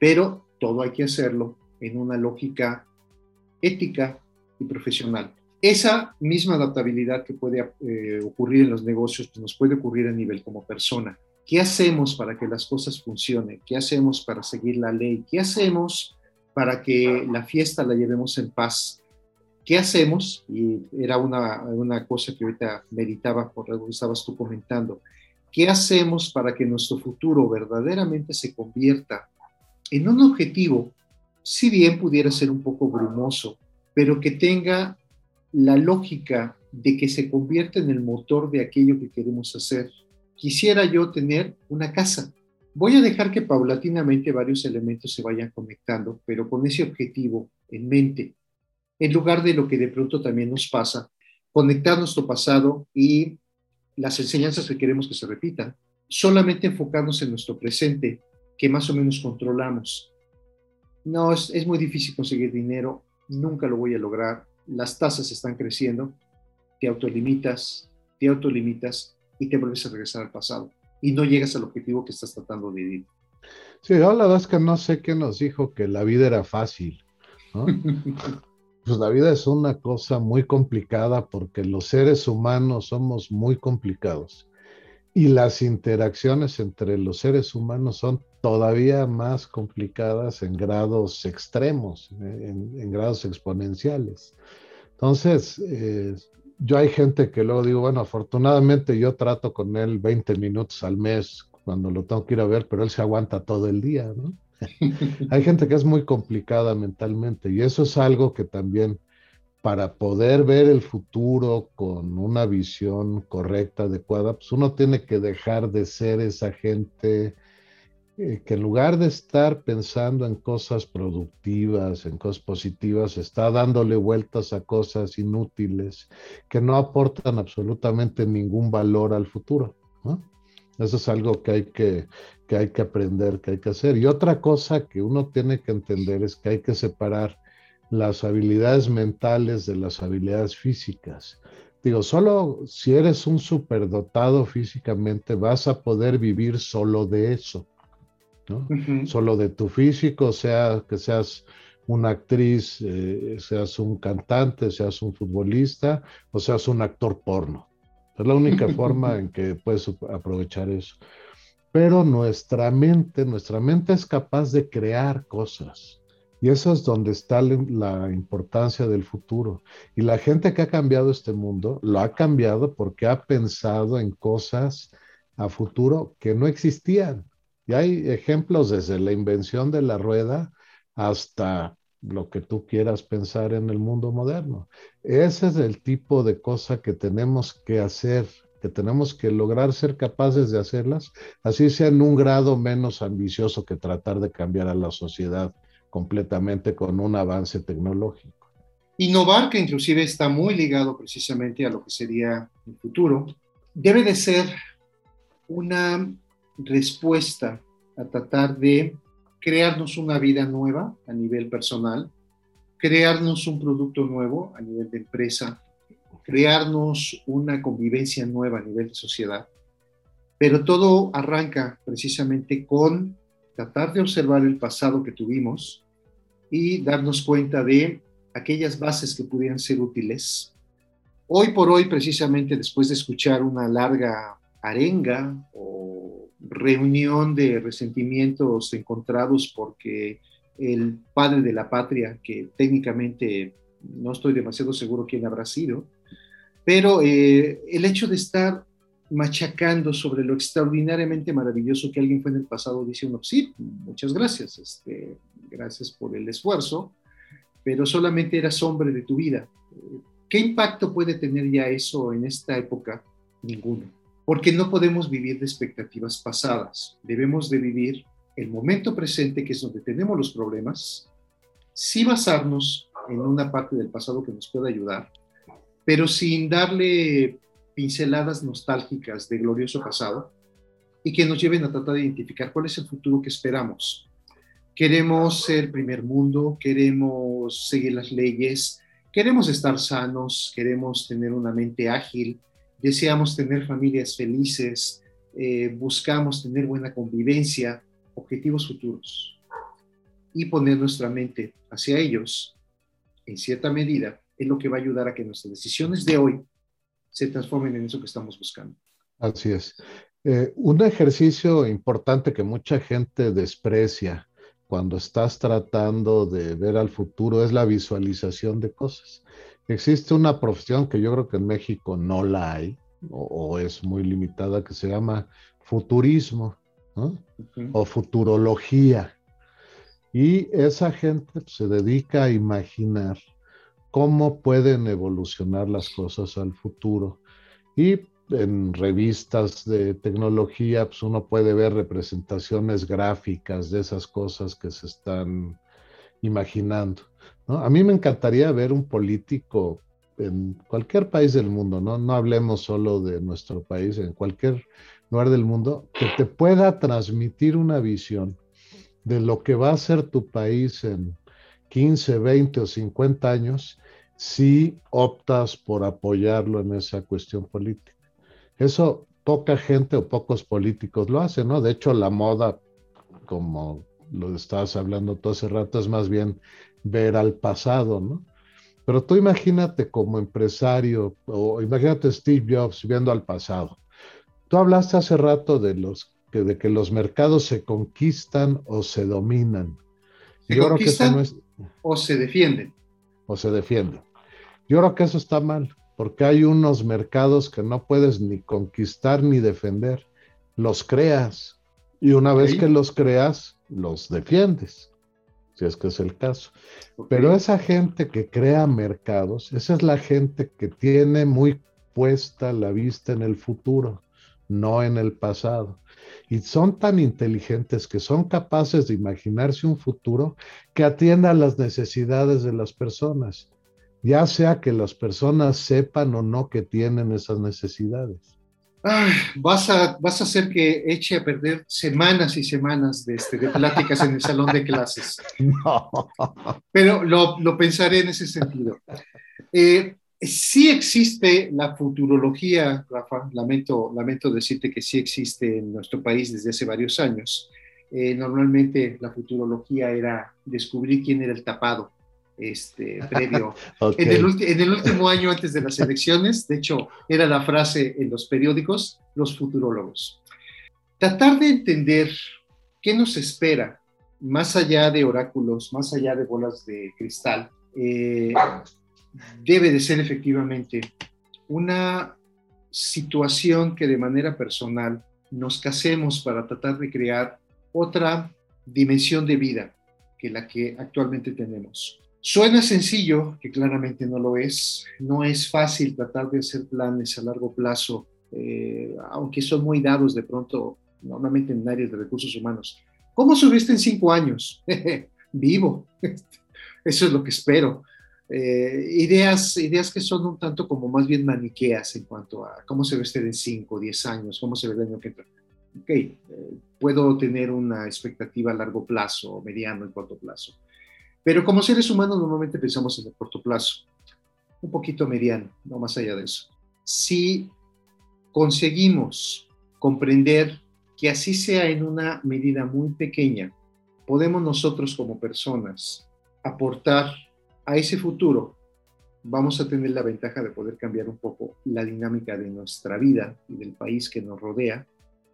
Pero todo hay que hacerlo en una lógica ética y profesional. Esa misma adaptabilidad que puede eh, ocurrir en los negocios pues, nos puede ocurrir a nivel como persona. ¿Qué hacemos para que las cosas funcionen? ¿Qué hacemos para seguir la ley? ¿Qué hacemos para que la fiesta la llevemos en paz? ¿Qué hacemos? Y era una, una cosa que ahorita meditaba por lo que estabas tú comentando. ¿Qué hacemos para que nuestro futuro verdaderamente se convierta en un objetivo, si bien pudiera ser un poco brumoso, pero que tenga la lógica de que se convierta en el motor de aquello que queremos hacer? Quisiera yo tener una casa. Voy a dejar que paulatinamente varios elementos se vayan conectando, pero con ese objetivo en mente, en lugar de lo que de pronto también nos pasa, conectar nuestro pasado y las enseñanzas que queremos que se repitan, solamente enfocarnos en nuestro presente, que más o menos controlamos. No, es, muy difícil conseguir dinero, nunca lo voy a lograr, las tasas están creciendo, te autolimitas, te autolimitas y te vuelves a regresar al pasado y no llegas al objetivo que estás tratando de vivir. Sí, yo la verdad es que no sé qué nos dijo que la vida era fácil. [LAUGHS] pues la vida es una cosa muy complicada porque los seres humanos somos muy complicados y las interacciones entre los seres humanos son todavía más complicadas en grados extremos, en, grados exponenciales. Entonces, eh, yo hay gente que luego digo, bueno, afortunadamente yo trato con él 20 minutos al mes cuando lo tengo que ir a ver, pero él se aguanta todo el día, ¿no? [LAUGHS] Hay gente que es muy complicada mentalmente y eso es algo que también para poder ver el futuro con una visión correcta, adecuada, pues uno tiene que dejar de ser esa gente eh, que en lugar de estar pensando en cosas productivas, en cosas positivas, está dándole vueltas a cosas inútiles que no aportan absolutamente ningún valor al futuro. Eso es algo que hay que, que hay que aprender, que hay que hacer. Y otra cosa que uno tiene que entender es que hay que separar las habilidades mentales de las habilidades físicas. Digo, solo si eres un superdotado físicamente vas a poder vivir solo de eso. Solo de tu físico, sea que seas una actriz, eh, seas un cantante, seas un futbolista o seas un actor porno. Es la única [LAUGHS] forma en que puedes aprovechar eso. Pero nuestra mente, nuestra mente es capaz de crear cosas. Y eso es donde está la importancia del futuro. Y la gente que ha cambiado este mundo lo ha cambiado porque ha pensado en cosas a futuro que no existían. Y hay ejemplos desde la invención de la rueda hasta lo que tú quieras pensar en el mundo moderno. Ese es el tipo de cosa que tenemos que hacer, que tenemos que lograr ser capaces de hacerlas, así sea en un grado menos ambicioso que tratar de cambiar a la sociedad completamente con un avance tecnológico. Innovar, que inclusive está muy ligado precisamente a lo que sería el futuro, debe de ser una respuesta a tratar de crearnos una vida nueva a nivel personal, crearnos un producto nuevo a nivel de empresa, crearnos una convivencia nueva a nivel de sociedad. Pero todo arranca precisamente con tratar de observar el pasado que tuvimos y darnos cuenta de aquellas bases que pudieran ser útiles. Hoy por hoy, precisamente después de escuchar una larga arenga o reunión de resentimientos encontrados porque el padre de la patria, que técnicamente no estoy demasiado seguro quién habrá sido, pero eh, el hecho de estar machacando sobre lo extraordinariamente maravilloso que alguien fue en el pasado, dice uno, sí, muchas gracias, este, gracias por el esfuerzo, pero solamente eras hombre de tu vida. ¿Qué impacto puede tener ya eso en esta época? Ninguno porque no podemos vivir de expectativas pasadas. Debemos de vivir el momento presente, que es donde tenemos los problemas, sí basarnos en una parte del pasado que nos pueda ayudar, pero sin darle pinceladas nostálgicas de glorioso pasado y que nos lleven a tratar de identificar cuál es el futuro que esperamos. Queremos ser primer mundo, queremos seguir las leyes, queremos estar sanos, queremos tener una mente ágil, deseamos tener familias felices, eh, buscamos tener buena convivencia, objetivos futuros y poner nuestra mente hacia ellos, en cierta medida, es lo que va a ayudar a que nuestras decisiones de hoy se transformen en eso que estamos buscando. Así es. Eh, un ejercicio importante que mucha gente desprecia cuando estás tratando de ver al futuro es la visualización de cosas. Existe una profesión que yo creo que en México no la hay o, es muy limitada que se llama futurismo o futurología. Y esa gente pues, se dedica a imaginar cómo pueden evolucionar las cosas al futuro. Y en revistas de tecnología, pues uno puede ver representaciones gráficas de esas cosas que se están imaginando. A mí me encantaría ver un político en cualquier país del mundo, ¿no? No hablemos solo de nuestro país, en cualquier lugar del mundo, que te pueda transmitir una visión de lo que va a ser tu país en 15, 20 o 50 años si optas por apoyarlo en esa cuestión política. Eso poca gente o pocos políticos lo hacen, ¿no? De hecho, la moda, como lo estabas hablando todo hace rato, es más bien ver al pasado, ¿no? Pero tú imagínate como empresario, o imagínate Steve Jobs viendo al pasado. Tú hablaste hace rato de, los, de que los mercados se conquistan o se dominan. ¿Se conquistan o se defienden? O se defienden. Yo creo que eso está mal, porque hay unos mercados que no puedes ni conquistar ni defender. Los creas. Y una vez que los creas, los defiendes, si es que es el caso. Pero esa gente que crea mercados, esa es la gente que tiene muy puesta la vista en el futuro, no en el pasado. Y son tan inteligentes que son capaces de imaginarse un futuro que atienda a las necesidades de las personas, ya sea que las personas sepan o no que tienen esas necesidades vas, a, vas a hacer que eche a perder semanas y semanas de, este, de pláticas en el salón de clases. [LAUGHS] No. Pero lo, lo, pensaré en ese sentido. Eh, sí existe la futurología, Rafa, lamento, lamento decirte que sí existe en nuestro país desde hace varios años. Eh, normalmente la futurología era descubrir quién era el tapado este, previo. [LAUGHS] en, el, último año antes de las elecciones, de hecho, era la frase en los periódicos, los futurólogos. Tratar de entender qué nos espera más allá de oráculos, más allá de bolas de cristal, eh, debe de ser efectivamente una situación que de manera personal nos casemos para tratar de crear otra dimensión de vida que la que actualmente tenemos. Suena sencillo, que claramente no lo es. No es fácil tratar de hacer planes a largo plazo, eh, aunque son muy dados de pronto, normalmente en áreas de recursos humanos. ¿Cómo subiste en cinco años? [LAUGHS] Vivo. [LAUGHS] Eso es lo que espero. Eh, ideas, ideas que son un tanto como más bien maniqueas en cuanto a cómo se ve usted en cinco, diez años, cómo se ve el año que entra. Ok, eh, puedo tener una expectativa a largo plazo, mediano y corto plazo. Pero como seres humanos normalmente pensamos en el corto plazo, un poquito mediano, no más allá de eso. Si conseguimos comprender que así sea en una medida muy pequeña, podemos nosotros como personas aportar a ese futuro, vamos a tener la ventaja de poder cambiar un poco la dinámica de nuestra vida y del país que nos rodea,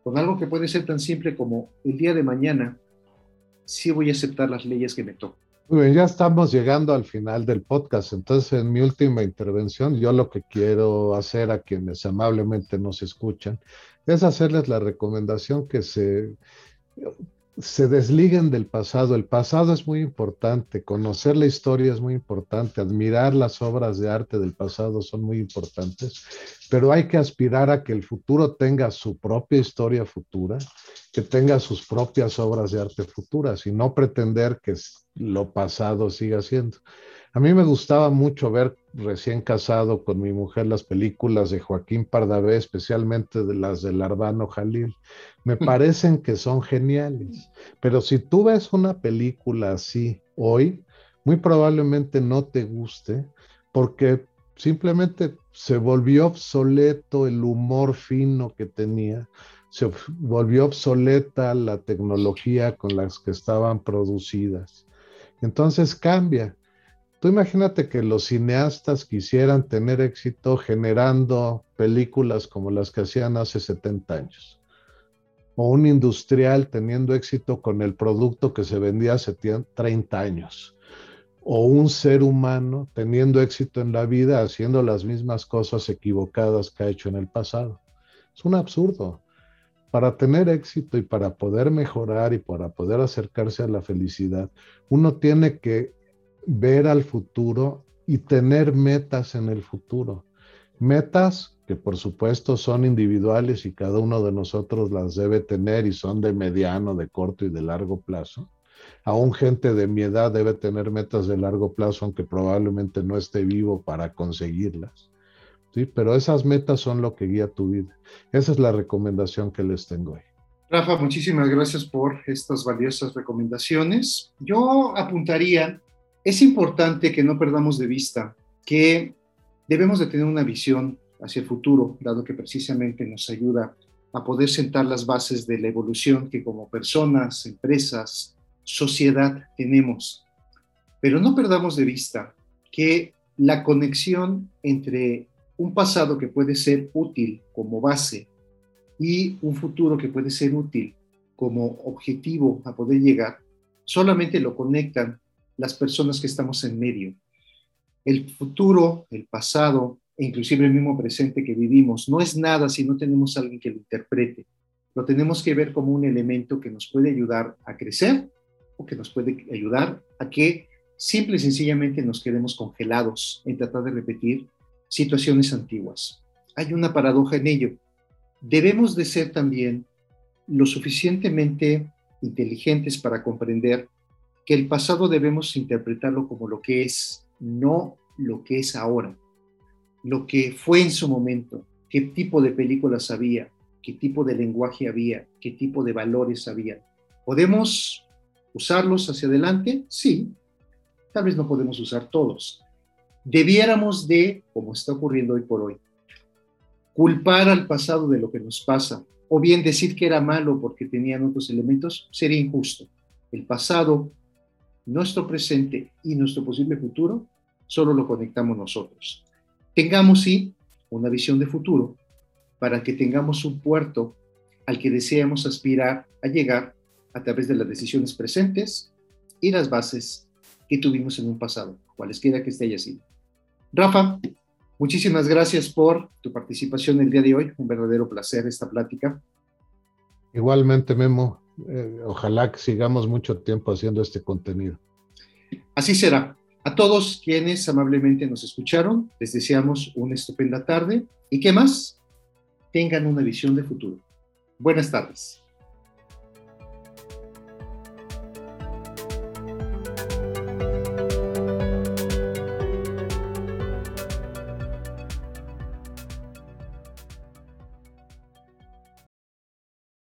con algo que puede ser tan simple como el día de mañana, sí voy a aceptar las leyes que me tocan muy bien, ya estamos llegando al final del podcast. Entonces, en mi última intervención, yo lo que quiero hacer a quienes amablemente nos escuchan es hacerles la recomendación que se se desliguen del pasado. El pasado es muy importante, conocer la historia es muy importante, admirar las obras de arte del pasado son muy importantes, pero hay que aspirar a que el futuro tenga su propia historia futura, que tenga sus propias obras de arte futuras y no pretender que lo pasado siga siendo. A mí me gustaba mucho ver recién casado con mi mujer las películas de Joaquín Pardavé, especialmente de las de Larbano Jalil. Me [LAUGHS] parecen que son geniales. Pero si tú ves una película así hoy, muy probablemente no te guste porque simplemente se volvió obsoleto el humor fino que tenía, se volvió obsoleta la tecnología con las que estaban producidas. Entonces cambia. Tú imagínate que los cineastas quisieran tener éxito generando películas como las que hacían hace 70 años. O un industrial teniendo éxito con el producto que se vendía hace 30 años. O un ser humano teniendo éxito en la vida haciendo las mismas cosas equivocadas que ha hecho en el pasado. Es un absurdo. Para tener éxito y para poder mejorar y para poder acercarse a la felicidad, uno tiene que ver al futuro y tener metas en el futuro. Metas que por supuesto son individuales y cada uno de nosotros las debe tener y son de mediano, de corto y de largo plazo. Aún gente de mi edad debe tener metas de largo plazo, aunque probablemente no esté vivo para conseguirlas. ¿sí? Pero esas metas son lo que guía tu vida. Esa es la recomendación que les tengo hoy. Rafa, muchísimas gracias por estas valiosas recomendaciones. Yo apuntaría es importante que no perdamos de vista que debemos de tener una visión hacia el futuro, dado que precisamente nos ayuda a poder sentar las bases de la evolución que como personas, empresas, sociedad tenemos. Pero no perdamos de vista que la conexión entre un pasado que puede ser útil como base y un futuro que puede ser útil como objetivo a poder llegar, solamente lo conectan las personas que estamos en medio. El futuro, el pasado e inclusive el mismo presente que vivimos no es nada si no tenemos alguien que lo interprete. lo tenemos que ver como un elemento que nos puede ayudar a crecer o que nos puede ayudar a que simple y sencillamente nos quedemos congelados en tratar de repetir situaciones antiguas. Hay una paradoja en ello. Debemos de ser también lo suficientemente inteligentes para comprender que el pasado debemos interpretarlo como lo que es, no lo que es ahora, lo que fue en su momento, qué tipo de películas había, qué tipo de lenguaje había, qué tipo de valores había. ¿Podemos usarlos hacia adelante? Sí, tal vez no podemos usar todos. Debiéramos de, como está ocurriendo hoy por hoy, culpar al pasado de lo que nos pasa, o bien decir que era malo porque tenían otros elementos, sería injusto. El pasado, nuestro presente y nuestro posible futuro, solo lo conectamos nosotros. Tengamos, sí, una visión de futuro para que tengamos un puerto al que deseamos aspirar a llegar a través de las decisiones presentes y las bases que tuvimos en un pasado, cualesquiera que esté haya. Rafa, muchísimas gracias por tu participación el día de hoy. Un verdadero placer esta plática. Igualmente, Memo. Eh, ojalá que sigamos mucho tiempo haciendo este contenido. Así será. A todos quienes amablemente nos escucharon, les deseamos una estupenda tarde y que más tengan una visión de futuro. Buenas tardes.